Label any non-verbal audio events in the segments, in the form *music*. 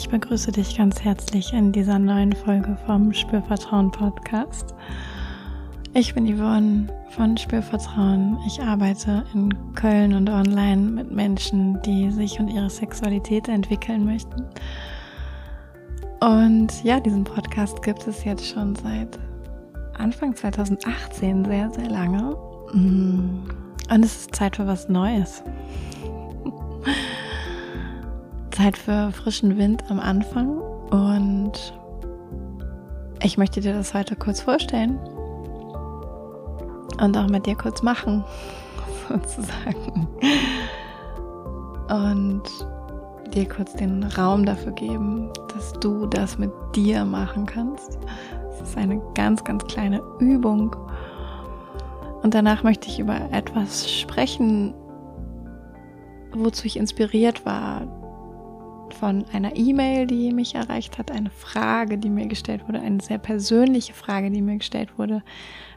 Ich begrüße dich ganz herzlich in dieser neuen Folge vom Spürvertrauen Podcast. Ich bin Yvonne von Spürvertrauen. Ich arbeite in Köln und online mit Menschen, die sich und ihre Sexualität entwickeln möchten. Und ja, diesen Podcast gibt es jetzt schon seit Anfang 2018 sehr, sehr lange. Mm. Und es ist Zeit für was Neues. Zeit für frischen Wind am Anfang und ich möchte dir das heute kurz vorstellen und auch mit dir kurz machen, *laughs* sozusagen. Und dir kurz den Raum dafür geben, dass du das mit dir machen kannst. Es ist eine ganz, ganz kleine Übung. Und danach möchte ich über etwas sprechen, wozu ich inspiriert war von einer E-Mail, die mich erreicht hat, eine Frage, die mir gestellt wurde, eine sehr persönliche Frage, die mir gestellt wurde.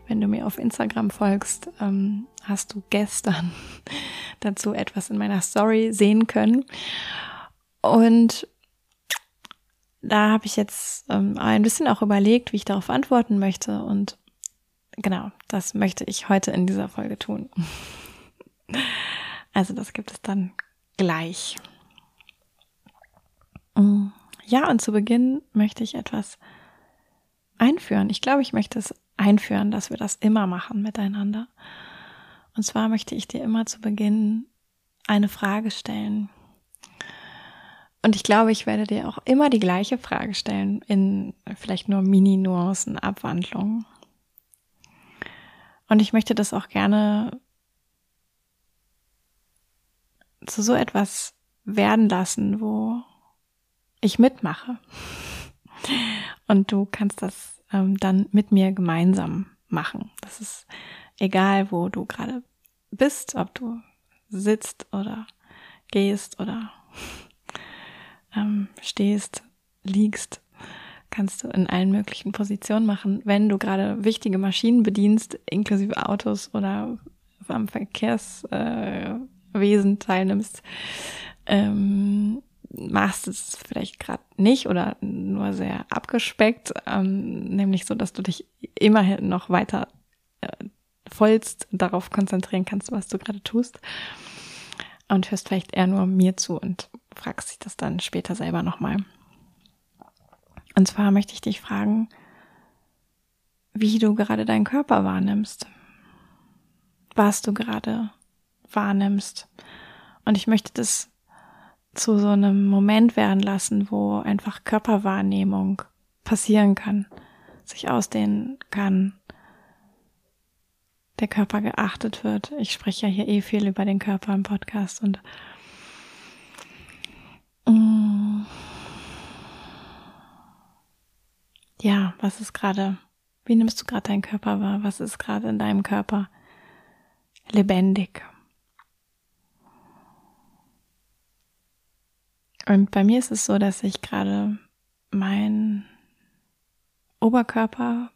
Wenn du mir auf Instagram folgst, ähm, hast du gestern *laughs* dazu etwas in meiner Story sehen können. Und da habe ich jetzt ähm, ein bisschen auch überlegt, wie ich darauf antworten möchte. Und genau, das möchte ich heute in dieser Folge tun. *laughs* Also das gibt es dann gleich. Ja, und zu Beginn möchte ich etwas einführen. Ich glaube, ich möchte es einführen, dass wir das immer machen miteinander. Und zwar möchte ich dir immer zu Beginn eine Frage stellen. Und ich glaube, ich werde dir auch immer die gleiche Frage stellen, in vielleicht nur Mini-Nuancen, Abwandlungen. Und ich möchte das auch gerne zu so etwas werden lassen, wo ich mitmache. Und du kannst das ähm, dann mit mir gemeinsam machen. Das ist egal, wo du gerade bist, ob du sitzt oder gehst oder ähm, stehst, liegst, kannst du in allen möglichen Positionen machen. Wenn du gerade wichtige Maschinen bedienst, inklusive Autos oder am Verkehrswesen teilnimmst, ähm, machst es vielleicht gerade nicht oder nur sehr abgespeckt, ähm, nämlich so, dass du dich immerhin noch weiter äh, vollst darauf konzentrieren kannst, was du gerade tust und hörst vielleicht eher nur mir zu und fragst dich das dann später selber nochmal. Und zwar möchte ich dich fragen, wie du gerade deinen Körper wahrnimmst, was du gerade wahrnimmst. Und ich möchte das zu so einem Moment werden lassen, wo einfach Körperwahrnehmung passieren kann, sich ausdehnen kann, der Körper geachtet wird. Ich spreche ja hier eh viel über den Körper im Podcast und mm, ja, was ist gerade, wie nimmst du gerade deinen Körper wahr? Was ist gerade in deinem Körper lebendig? Und bei mir ist es so, dass ich gerade meinen Oberkörper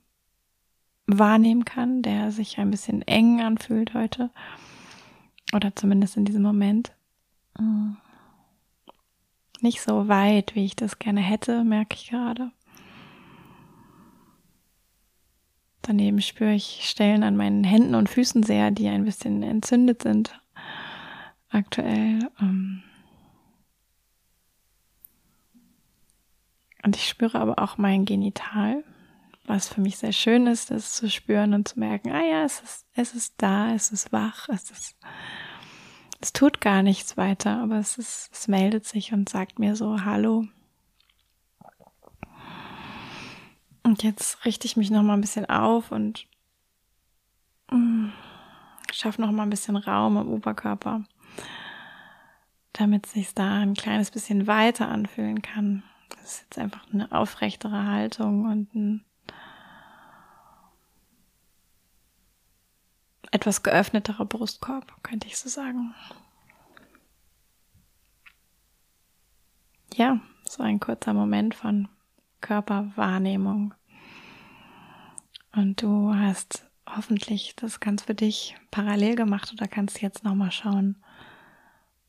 wahrnehmen kann, der sich ein bisschen eng anfühlt heute. Oder zumindest in diesem Moment. Mm. Nicht so weit, wie ich das gerne hätte, merke ich gerade. Daneben spüre ich Stellen an meinen Händen und Füßen sehr, die ein bisschen entzündet sind aktuell. Ähm, Und ich spüre aber auch mein Genital, was für mich sehr schön ist, das zu spüren und zu merken, ah ja, es ist, es ist da, es ist wach, es ist, es tut gar nichts weiter, aber es ist, es meldet sich und sagt mir so, hallo. Und jetzt richte ich mich noch mal ein bisschen auf und mm, schaffe noch mal ein bisschen Raum im Oberkörper, damit sich da ein kleines bisschen weiter anfühlen kann. Das ist jetzt einfach eine aufrechtere Haltung und ein etwas geöffneterer Brustkorb, könnte ich so sagen. Ja, so ein kurzer Moment von Körperwahrnehmung. Und du hast hoffentlich das ganz für dich parallel gemacht oder kannst jetzt nochmal schauen,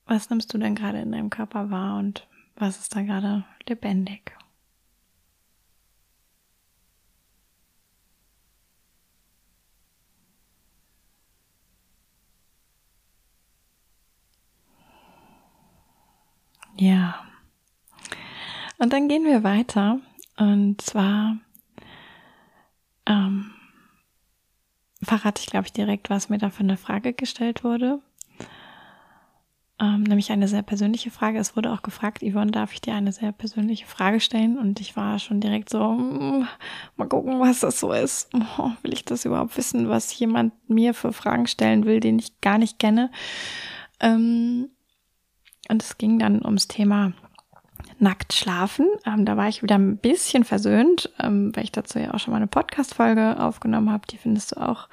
was nimmst du denn gerade in deinem Körper wahr und Was ist da gerade lebendig? Ja. Und dann gehen wir weiter. Und zwar ähm, verrate ich, glaube ich, direkt, was mir da für eine Frage gestellt wurde. Ähm, nämlich eine sehr persönliche Frage. Es wurde auch gefragt, Yvonne, darf ich dir eine sehr persönliche Frage stellen? Und ich war schon direkt so, mm, mal gucken, was das so ist. *laughs* Oh, will ich das überhaupt wissen, was jemand mir für Fragen stellen will, den ich gar nicht kenne? Ähm, und es ging dann ums Thema nackt schlafen. Ähm, da war ich wieder ein bisschen versöhnt, ähm, weil ich dazu ja auch schon mal eine Podcast-Folge aufgenommen habe. Die findest du auch,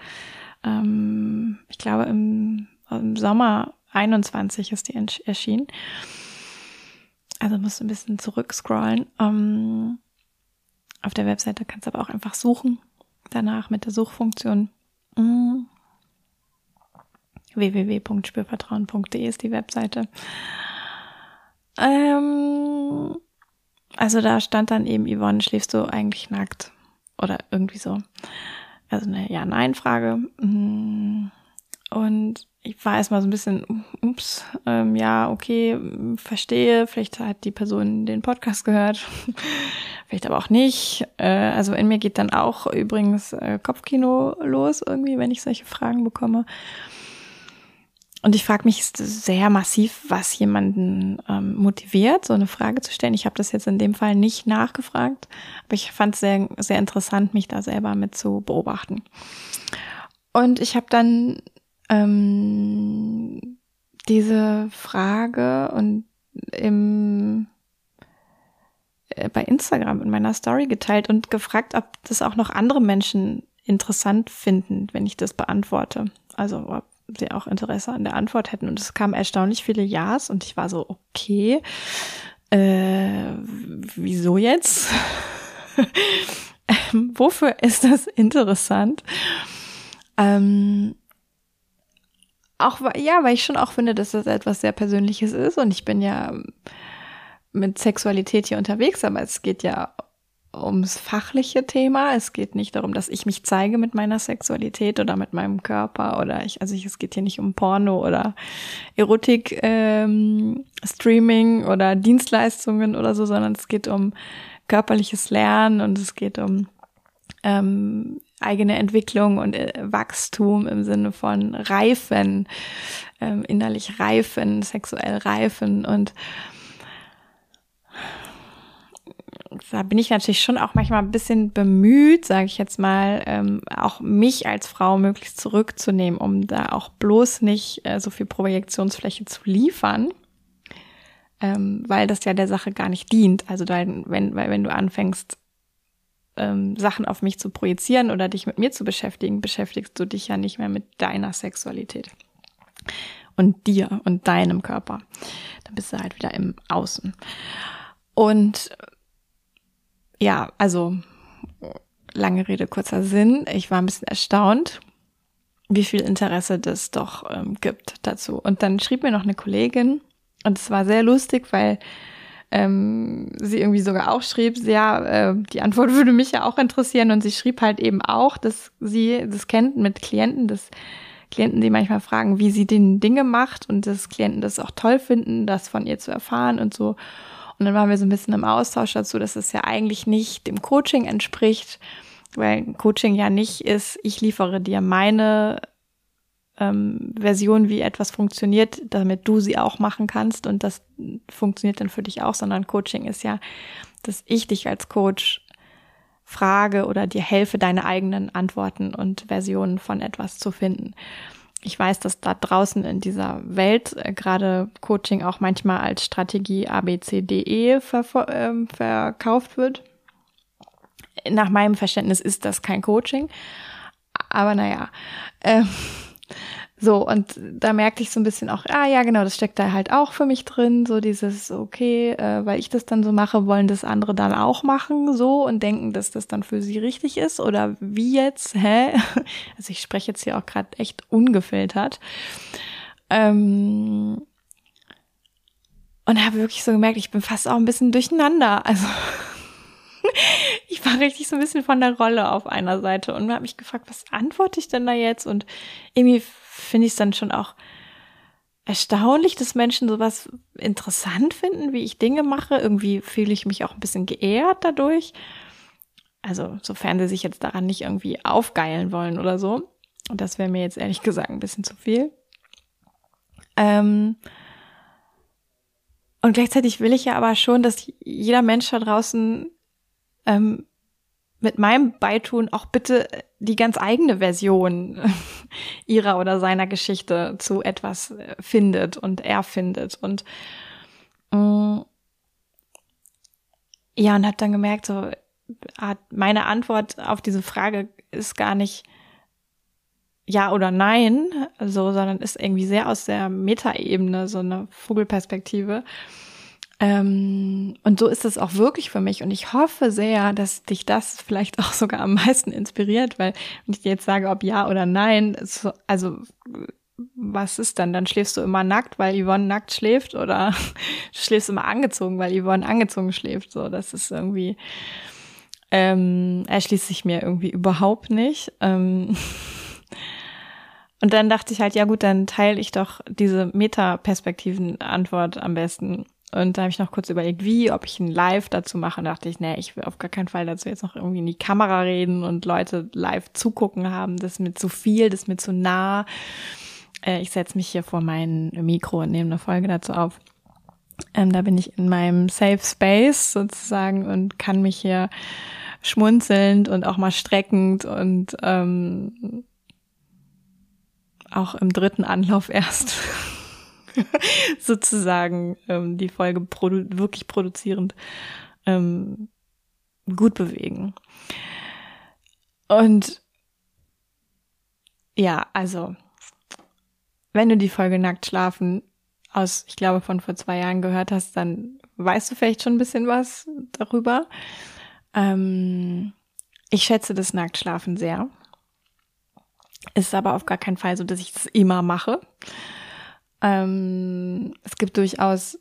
ähm, ich glaube, im, im Sommer 21 ist die erschienen. Also musst du ein bisschen zurückscrollen. Ähm, auf der Webseite kannst du aber auch einfach suchen. Danach mit der Suchfunktion. Mhm. www.spürvertrauen.de ist die Webseite. Ähm, also da stand dann eben, Yvonne, schläfst du eigentlich nackt? Oder irgendwie so. Also eine Ja-Nein-Frage. Mm. Und ich war erstmal so ein bisschen, ups, ähm, ja, okay, verstehe. Vielleicht hat die Person den Podcast gehört. *laughs* Vielleicht aber auch nicht. Äh, also in mir geht dann auch übrigens äh, Kopfkino los irgendwie, wenn ich solche Fragen bekomme. Und ich frage mich sehr massiv, was jemanden ähm, motiviert, so eine Frage zu stellen. Ich habe das jetzt in dem Fall nicht nachgefragt, aber ich fand es sehr, sehr interessant, mich da selber mit zu beobachten. Und ich habe dann ähm, diese Frage und im äh, bei Instagram in meiner Story geteilt und gefragt, ob das auch noch andere Menschen interessant finden, wenn ich das beantworte. Also ob sie auch Interesse an der Antwort hätten. Und es kamen erstaunlich viele Ja's und ich war so, okay, äh, wieso jetzt? *laughs* ähm, wofür ist das interessant? Ähm, auch, ja, weil ich schon auch finde, dass das etwas sehr Persönliches ist und ich bin ja mit Sexualität hier unterwegs, aber es geht ja ums fachliche Thema. Es geht nicht darum, dass ich mich zeige mit meiner Sexualität oder mit meinem Körper oder ich, also ich, es geht hier nicht um Porno oder Erotik, ähm, Streaming oder Dienstleistungen oder so, sondern es geht um körperliches Lernen und es geht um ähm, eigene Entwicklung und äh, Wachstum im Sinne von Reifen, ähm, innerlich reifen, sexuell reifen und da bin ich natürlich schon auch manchmal ein bisschen bemüht, sage ich jetzt mal, ähm, auch mich als Frau möglichst zurückzunehmen, um da auch bloß nicht äh, so viel Projektionsfläche zu liefern, ähm, weil das ja der Sache gar nicht dient. Also wenn, weil wenn du anfängst, ähm, Sachen auf mich zu projizieren oder dich mit mir zu beschäftigen, beschäftigst du dich ja nicht mehr mit deiner Sexualität und dir und deinem Körper. Dann bist du halt wieder im Außen. Und ja, also lange Rede, kurzer Sinn. Ich war ein bisschen erstaunt, wie viel Interesse das doch ähm, gibt dazu. Und dann schrieb mir noch eine Kollegin, und es war sehr lustig, weil ähm, sie irgendwie sogar auch schrieb, ja, äh, die Antwort *laughs* würde mich ja auch interessieren. Und sie schrieb halt eben auch, dass sie das kennt mit Klienten, dass Klienten, die manchmal fragen, wie sie den Dinge macht und dass Klienten das auch toll finden, das von ihr zu erfahren und so. Und dann waren wir so ein bisschen im Austausch dazu, dass es ja eigentlich nicht dem Coaching entspricht, weil Coaching ja nicht ist, ich liefere dir meine ähm, Version, wie etwas funktioniert, damit du sie auch machen kannst und das funktioniert dann für dich auch, sondern Coaching ist ja, dass ich dich als Coach frage oder dir helfe, deine eigenen Antworten und Versionen von etwas zu finden ich weiß, dass da draußen in dieser Welt äh, gerade Coaching auch manchmal als Strategie ABCDE ver äh, verkauft wird. Nach meinem Verständnis ist das kein Coaching. Aber naja. Ähm, so, und da merkte ich so ein bisschen auch, ah ja, genau, das steckt da halt auch für mich drin, so dieses, okay, äh, weil ich das dann so mache, wollen das andere dann auch machen, so und denken, dass das dann für sie richtig ist oder wie jetzt, hä? *laughs* Also ich spreche jetzt hier auch gerade echt ungefiltert. Ähm, Und habe wirklich so gemerkt, ich bin fast auch ein bisschen durcheinander. Also *laughs* ich war richtig so ein bisschen von der Rolle auf einer Seite und habe mich gefragt, was antworte ich denn da jetzt? Und irgendwie finde ich es dann schon auch erstaunlich, dass Menschen sowas interessant finden, wie ich Dinge mache. Irgendwie fühle ich mich auch ein bisschen geehrt dadurch. Also, sofern sie sich jetzt daran nicht irgendwie aufgeilen wollen oder so. Und das wäre mir jetzt ehrlich gesagt ein bisschen zu viel. Ähm und gleichzeitig will ich ja aber schon, dass jeder Mensch da draußen ähm, mit meinem Beitun auch bitte die ganz eigene Version *laughs* ihrer oder seiner Geschichte zu etwas äh, findet und erfindet. Und äh, ja, und habe dann gemerkt, so meine Antwort auf diese Frage ist gar nicht ja oder nein, so, sondern ist irgendwie sehr aus der Metaebene, so eine Vogelperspektive. Ähm, und so ist es auch wirklich für mich. Und ich hoffe sehr, dass dich das vielleicht *laughs* auch sogar am meisten inspiriert, weil wenn ich dir jetzt sage, ob ja oder nein, so, also was ist dann? Dann schläfst du immer nackt, weil Yvonne nackt schläft oder *laughs* du schläfst immer angezogen, weil Yvonne angezogen schläft. So, das ist irgendwie, ähm, erschließt sich mir irgendwie überhaupt nicht. Ähm, *laughs* und dann dachte ich halt, ja gut, dann teile ich doch diese Meta-Perspektiven-Antwort am besten. Und da habe ich noch kurz überlegt, wie, ob ich ein Live dazu mache. Und dachte ich, nee, ich will auf gar keinen Fall dazu jetzt noch irgendwie in die Kamera reden und Leute live zugucken haben. Das ist mir zu viel, das ist mir zu nah. Äh, ich setze mich hier vor mein Mikro und nehme eine Folge dazu auf. Ähm, da bin ich in meinem Safe Space sozusagen und kann mich hier schmunzelnd und auch mal streckend und ähm, auch im dritten Anlauf erst *laughs* *laughs* sozusagen ähm, die Folge produ wirklich produzierend ähm, gut bewegen. Und ja, also, wenn du die Folge Nackt schlafen aus, ich glaube, von vor zwei Jahren gehört hast, dann weißt du vielleicht schon ein bisschen was darüber. Ähm, ich schätze das Nacktschlafen sehr. Ist aber auf gar keinen Fall so, dass ich das immer mache. Ähm, es gibt durchaus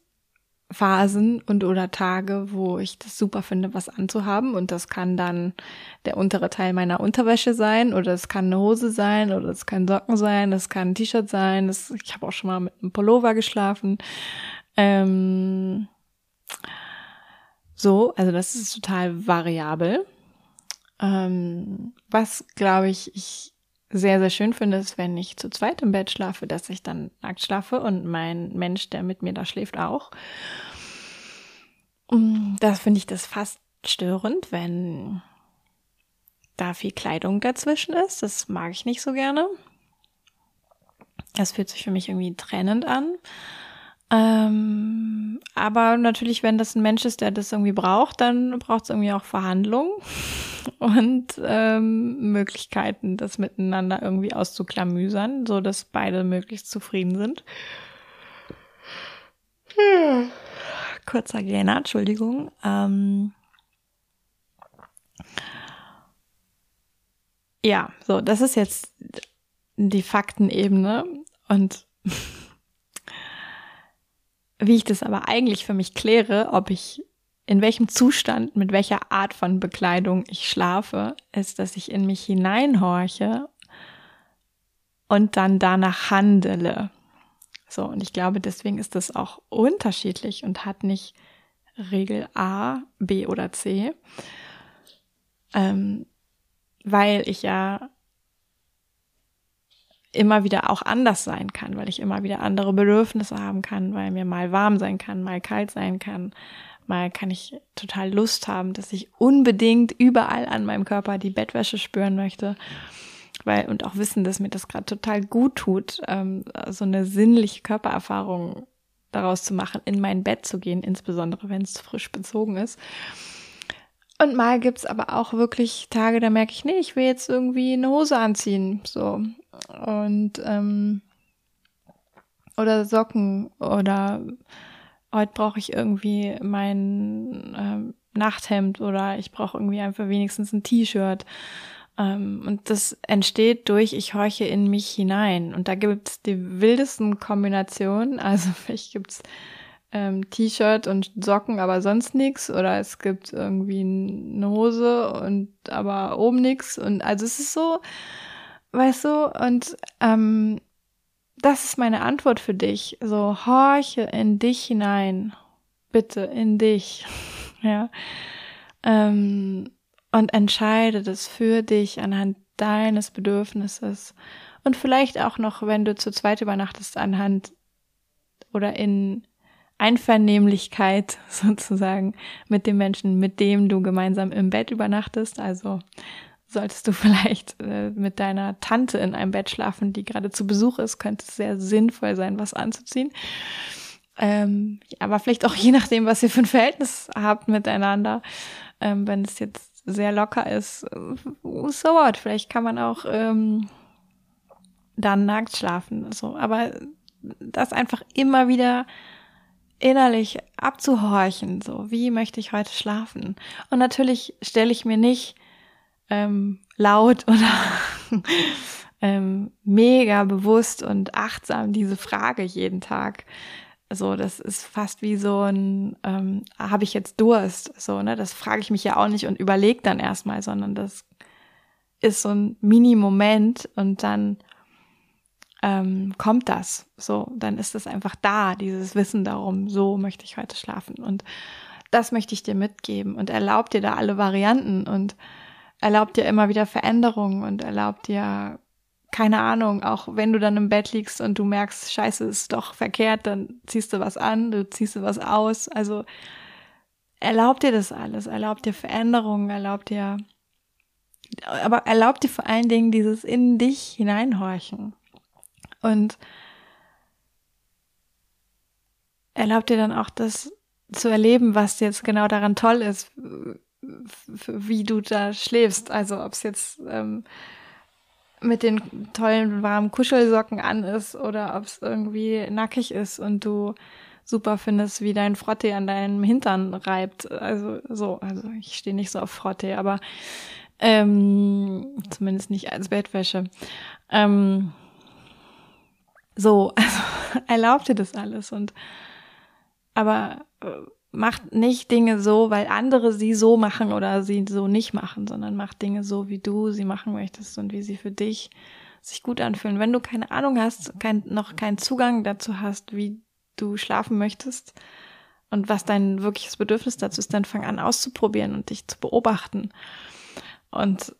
Phasen und oder Tage, wo ich das super finde, was anzuhaben. Und das kann dann der untere Teil meiner Unterwäsche sein oder es kann eine Hose sein oder es kann Socken sein, es kann ein T-Shirt sein. Das, ich habe auch schon mal mit einem Pullover geschlafen. Ähm, so, also das ist total variabel. Ähm, was, glaube ich, ich sehr, sehr schön finde, ist, wenn ich zu zweit im Bett schlafe, dass ich dann nackt schlafe und mein Mensch, der mit mir da schläft, auch. Mm, das finde ich das fast störend, wenn da viel Kleidung dazwischen ist. Das mag ich nicht so gerne. Das fühlt sich für mich irgendwie trennend an. Ähm, aber natürlich, wenn das ein Mensch ist, der das irgendwie braucht, dann braucht es irgendwie auch Verhandlungen *laughs* und ähm, Möglichkeiten, das miteinander irgendwie auszuklamüsern, so dass beide möglichst zufrieden sind. Hm. Kurzer Gähner, Entschuldigung. Ähm, ja, so, das ist jetzt die Faktenebene und *laughs* wie ich das aber eigentlich für mich kläre, ob ich in welchem Zustand, mit welcher Art von Bekleidung ich schlafe, ist, dass ich in mich hineinhorche und dann danach handele. So, und ich glaube, deswegen ist das auch unterschiedlich und hat nicht Regel A, B oder C, ähm, weil ich ja immer wieder auch anders sein kann, weil ich immer wieder andere Bedürfnisse haben kann, weil mir mal warm sein kann, mal kalt sein kann, mal kann ich total Lust haben, dass ich unbedingt überall an meinem Körper die Bettwäsche spüren möchte, weil und auch wissen, dass mir das gerade total gut tut, ähm, so eine sinnliche Körpererfahrung daraus zu machen, in mein Bett zu gehen, insbesondere wenn es frisch bezogen ist. Und mal gibt's aber auch wirklich Tage, da merke ich, nee, ich will jetzt irgendwie eine Hose anziehen. So. Und ähm, oder Socken oder heute brauche ich irgendwie mein ähm, Nachthemd oder ich brauche irgendwie einfach wenigstens ein T-Shirt. Ähm, und das entsteht durch, ich horche in mich hinein. Und da gibt's die wildesten Kombinationen. Also *laughs* vielleicht gibt's ähm, T-Shirt und Socken, aber sonst nichts. Oder es gibt irgendwie eine Hose und aber oben nichts. Und also es ist so, weißt du, und ähm, das ist meine Antwort für dich. So, horche in dich hinein. Bitte, in dich. *laughs* ja. Ähm, und entscheide das für dich anhand deines Bedürfnisses. Und vielleicht auch noch, wenn du zu zweit übernachtest, anhand oder in Einvernehmlichkeit *laughs* sozusagen mit dem Menschen, mit dem du gemeinsam im Bett übernachtest. Also solltest du *laughs* vielleicht äh, mit deiner Tante in einem Bett schlafen, die gerade zu Besuch ist, könnte es sehr sinnvoll sein, was anzuziehen. Ähm, aber vielleicht auch je nachdem, was ihr für ein Verhältnis habt miteinander. Ähm, wenn es jetzt sehr locker ist, äh, so what. Vielleicht kann man auch ähm, dann nackt schlafen. So. Aber das einfach immer wieder innerlich abzuhorchen, so wie möchte ich heute schlafen? Und natürlich stelle ich mir nicht ähm, laut *laughs* oder ähm, mega bewusst und achtsam diese Frage jeden Tag. So, das ist fast wie so ein, ähm, habe ich jetzt Durst? So, ne, das frage ich mich ja auch nicht und überlege dann erstmal, sondern das ist so ein Mini-Moment und dann ähm, kommt das. So, dann ist es einfach da, dieses Wissen darum, so möchte ich heute schlafen. Und das möchte ich dir mitgeben und erlaubt dir da alle Varianten und erlaubt dir immer wieder Veränderungen und erlaubt dir, keine Ahnung, auch wenn du dann im Bett liegst und du merkst, scheiße, ist doch verkehrt, dann ziehst du was an, du ziehst du was aus. Also erlaubt dir das alles, erlaubt dir Veränderungen, erlaubt dir, aber erlaubt dir vor allen Dingen dieses in dich hineinhorchen. Und erlaubt dir dann auch das zu erleben, was jetzt genau daran toll ist, wie du da schläfst. Also ob es jetzt ähm, mit den tollen warmen Kuschelsocken an ist oder ob es irgendwie nackig ist und du super findest, wie dein Frottee an deinem Hintern reibt. Also so, also ich stehe nicht so auf Frottee, aber ähm, zumindest nicht als Bettwäsche. Ähm, so, *laughs* also erlaubt dir das alles und aber äh, macht nicht Dinge so, weil andere sie so machen oder sie so nicht machen, sondern macht Dinge so, wie du sie machen möchtest und wie sie für dich sich gut anfühlen. Wenn du keine Ahnung hast, kein, noch keinen Zugang dazu hast, wie du schlafen möchtest und was dein wirkliches Bedürfnis dazu ist, dann fang an auszuprobieren und dich zu beobachten und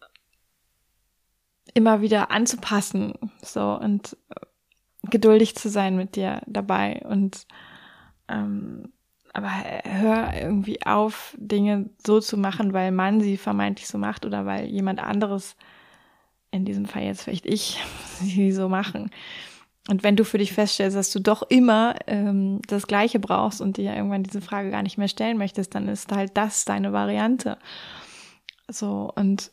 immer wieder anzupassen, so und geduldig zu sein mit dir dabei und ähm, aber hör irgendwie auf, Dinge so zu machen, weil man sie vermeintlich so macht oder weil jemand anderes, in diesem Fall jetzt vielleicht ich, *laughs* sie so machen. Und wenn du für dich feststellst, dass du doch immer ähm, das Gleiche brauchst und dir irgendwann diese Frage gar nicht mehr stellen möchtest, dann ist halt das deine Variante. So, und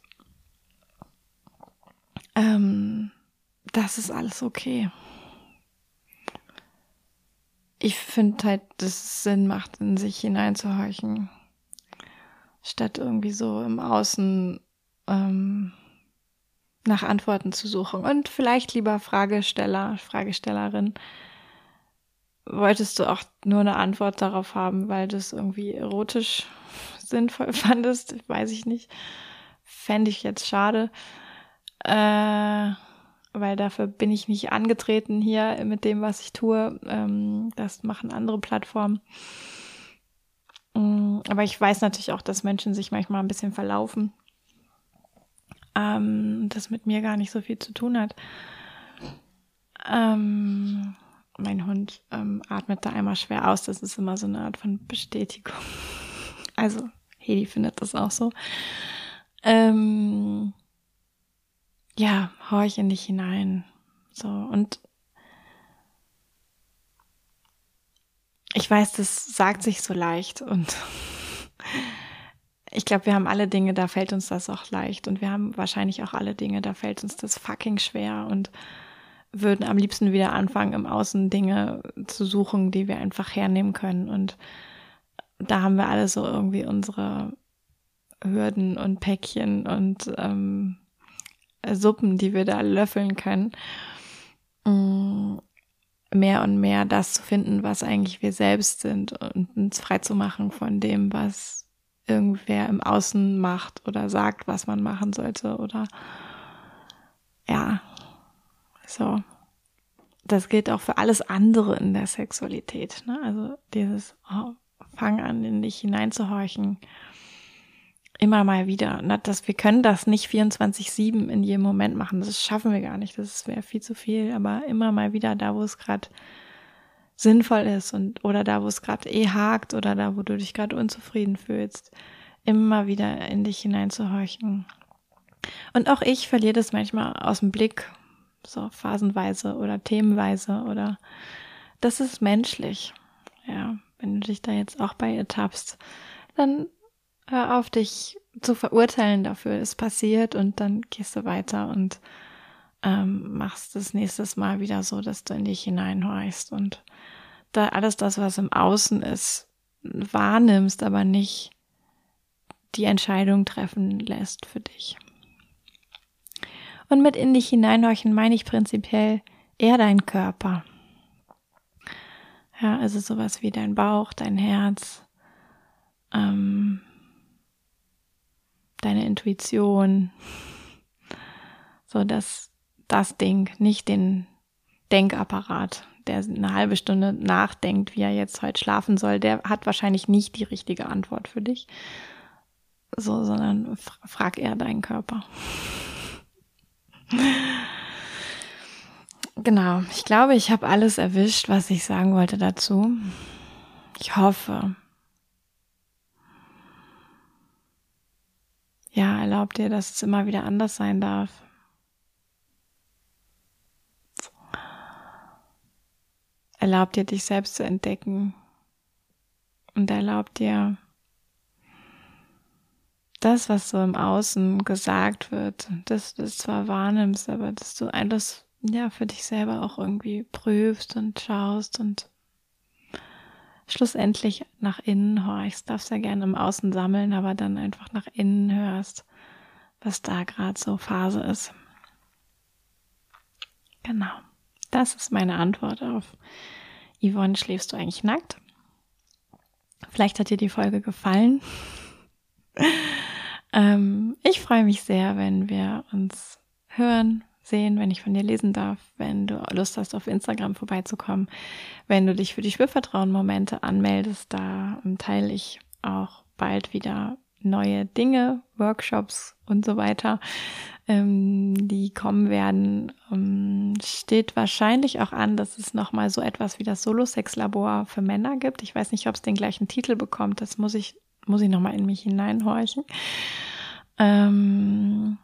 ähm, das ist alles okay ich finde halt, dass es Sinn macht, in sich hineinzuhorchen, statt irgendwie so im Außen ähm, nach Antworten zu suchen. Und vielleicht lieber Fragesteller, Fragestellerin, wolltest du auch nur eine Antwort darauf haben, weil du es irgendwie erotisch *laughs* sinnvoll fandest? Weiß ich nicht. Fände ich jetzt schade. Äh, weil dafür bin ich nicht angetreten hier mit dem, was ich tue. Ähm, das machen andere Plattformen. Mm, aber ich weiß natürlich auch, dass Menschen sich manchmal ein bisschen verlaufen. Ähm, das mit mir gar nicht so viel zu tun hat. Ähm, mein Hund atmet da einmal schwer aus. Das ist immer so eine Art von Bestätigung. *laughs* Also, Hedi findet das auch so. Ähm, ja, horch in dich hinein. So, und ich weiß, das sagt sich so leicht und *laughs* ich glaube, wir haben alle Dinge, da fällt uns das auch leicht und wir haben wahrscheinlich auch alle Dinge, da fällt uns das fucking schwer und würden am liebsten wieder anfangen, im Außen Dinge zu suchen, die wir einfach hernehmen können und da haben wir alle so irgendwie unsere Hürden und Päckchen und ähm, Suppen, die wir da löffeln können. Mm, mehr und mehr das zu finden, was eigentlich wir selbst sind und uns frei zu machen von dem, was irgendwer im Außen macht oder sagt, was man machen sollte oder ja, so. Das gilt auch für alles andere in der Sexualität. Ne? Also dieses oh, Fang an, in dich hineinzuhorchen. Immer mal wieder. Na, dass wir können das nicht 24-7 in jedem Moment machen. Das schaffen wir gar nicht. Das wäre viel zu viel. Aber immer mal wieder da, wo es gerade sinnvoll ist und oder da, wo es gerade eh hakt oder da, wo du dich gerade unzufrieden fühlst, immer wieder in dich hineinzuhorchen. Und auch ich verliere das manchmal aus dem Blick, so phasenweise oder themenweise oder das ist menschlich. Ja, wenn du dich da jetzt auch bei ertappst, dann hör auf dich zu verurteilen dafür, es passiert und dann gehst du weiter und ähm, machst es nächstes Mal wieder so, dass du in dich hineinhorchst und da alles das, was im Außen ist, wahrnimmst, aber nicht die Entscheidung treffen lässt für dich. Und mit in dich hineinhorchen meine ich prinzipiell eher deinen Körper. Ja, also sowas wie dein Bauch, dein Herz, ähm, deine Intuition, so dass das Ding, nicht den Denkapparat, der eine halbe Stunde nachdenkt, wie er jetzt heute schlafen soll, der hat wahrscheinlich nicht die richtige Antwort für dich. So, sondern frag eher deinen Körper. Genau, ich glaube, ich habe alles erwischt, was ich sagen wollte dazu. Ich hoffe. Ja, erlaubt dir, dass es immer wieder anders sein darf. Erlaubt dir, dich selbst zu entdecken. Und erlaubt dir, das, was so im Außen gesagt wird, dass du es zwar wahrnimmst, aber dass du alles ja für dich selber auch irgendwie prüfst und schaust und schlussendlich nach innen horchst. Darfst ja gerne im Außen sammeln, aber dann einfach nach innen hörst, was da gerade so Phase ist. Genau. Das ist meine Antwort auf Yvonne, schläfst du eigentlich nackt? Vielleicht hat dir die Folge gefallen. *laughs* ähm, ich freue mich sehr, wenn wir uns hören, sehen, wenn ich von dir lesen darf, wenn du Lust hast, auf Instagram vorbeizukommen, wenn du dich für die Spürvertrauen-Momente anmeldest, da teile ich auch bald wieder neue Dinge, Workshops und so weiter, ähm, die kommen werden. Ähm, steht wahrscheinlich auch an, dass es nochmal so etwas wie das Solo-Sex-Labor für Männer gibt. Ich weiß nicht, ob es den gleichen Titel bekommt. Das muss ich, muss ich nochmal in mich hineinhorchen. Ähm,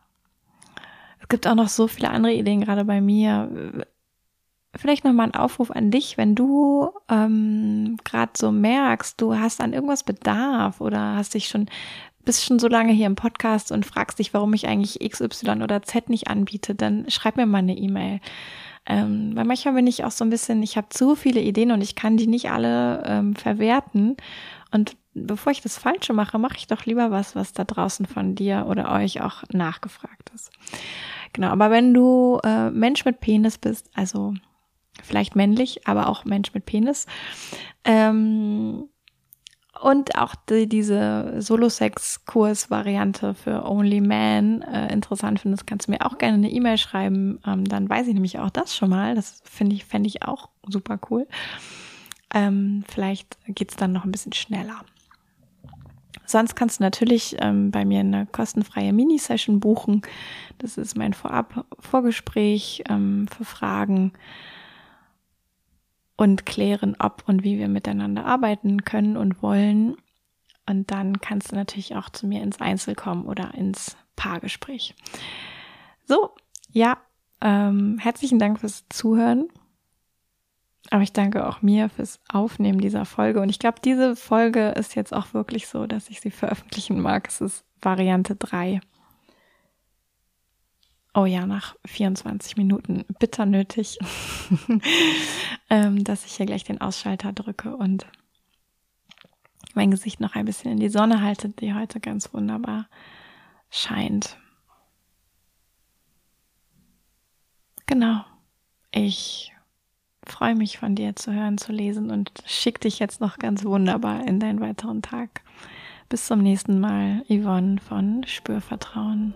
es gibt auch noch so viele andere Ideen gerade bei mir. Vielleicht nochmal ein Aufruf an dich, wenn du ähm, gerade so merkst, du hast an irgendwas Bedarf oder hast dich schon bist schon so lange hier im Podcast und fragst dich, warum ich eigentlich XY oder Z nicht anbiete, dann schreib mir mal eine E-Mail. Ähm, weil manchmal bin ich auch so ein bisschen, ich habe zu viele Ideen und ich kann die nicht alle ähm, verwerten. Und bevor ich das Falsche mache, mache ich doch lieber was, was da draußen von dir oder euch auch nachgefragt ist. Genau, aber wenn du äh, Mensch mit Penis bist, also vielleicht männlich, aber auch Mensch mit Penis, ähm, und auch die, diese Solo-Sex-Kurs-Variante für Only Man äh, interessant findest, kannst du mir auch gerne eine E-Mail schreiben. Ähm, dann weiß ich nämlich auch das schon mal. Das finde ich, fände ich auch super cool. Ähm, vielleicht geht's dann noch ein bisschen schneller. Sonst kannst du natürlich ähm, bei mir eine kostenfreie Mini-Session buchen. Das ist mein Vorab-Vorgespräch ähm, für Fragen und klären, ob und wie wir miteinander arbeiten können und wollen. Und dann kannst du natürlich auch zu mir ins Einzel kommen oder ins Paargespräch. So, ja, ähm, herzlichen Dank fürs Zuhören. Aber ich danke auch mir fürs Aufnehmen dieser Folge. Und ich glaube, diese Folge ist jetzt auch wirklich so, dass ich sie veröffentlichen mag. Es ist Variante 3. Oh ja, nach 24 Minuten bitter nötig, *laughs* ähm, dass ich hier gleich den Ausschalter drücke und mein Gesicht noch ein bisschen in die Sonne halte, die heute ganz wunderbar scheint. Genau. Ich freue mich von dir zu hören, zu lesen und schick dich jetzt noch ganz wunderbar in deinen weiteren Tag. Bis zum nächsten Mal, Yvonne von Spürvertrauen.